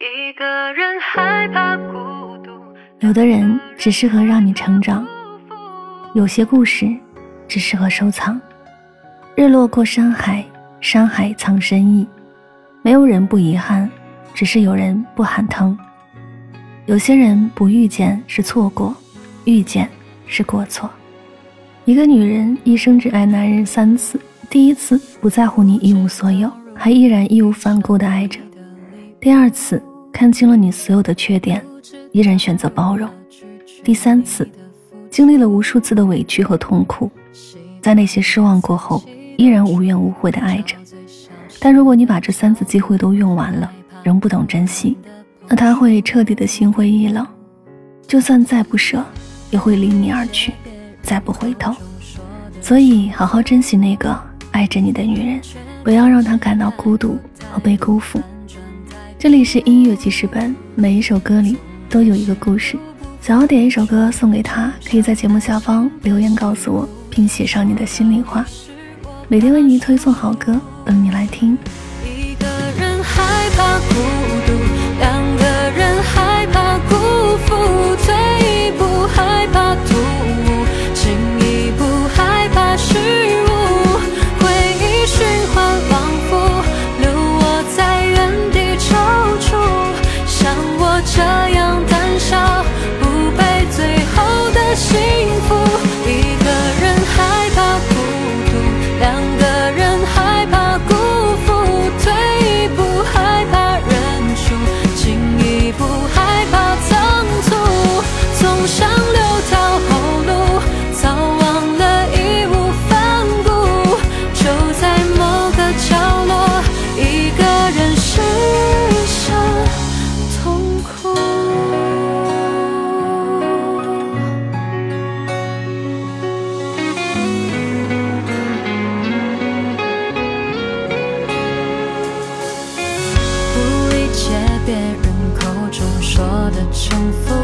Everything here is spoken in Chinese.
一个人害怕孤独。有的人只适合让你成长，有些故事只适合收藏。日落过山海，山海藏深意。没有人不遗憾，只是有人不喊疼。有些人不遇见是错过，遇见是过错。一个女人一生只爱男人三次：第一次不在乎你一无所有，还依然义无反顾地爱着；第二次看清了你所有的缺点，依然选择包容；第三次经历了无数次的委屈和痛苦，在那些失望过后，依然无怨无悔的爱着。但如果你把这三次机会都用完了，仍不懂珍惜。那他会彻底的心灰意冷，就算再不舍，也会离你而去，再不回头。所以，好好珍惜那个爱着你的女人，不要让她感到孤独和被辜负。这里是音乐记事本，每一首歌里都有一个故事。想要点一首歌送给他，可以在节目下方留言告诉我，并写上你的心里话。每天为你推送好歌，等你来听。一个人害怕孤别人。口中说的重复。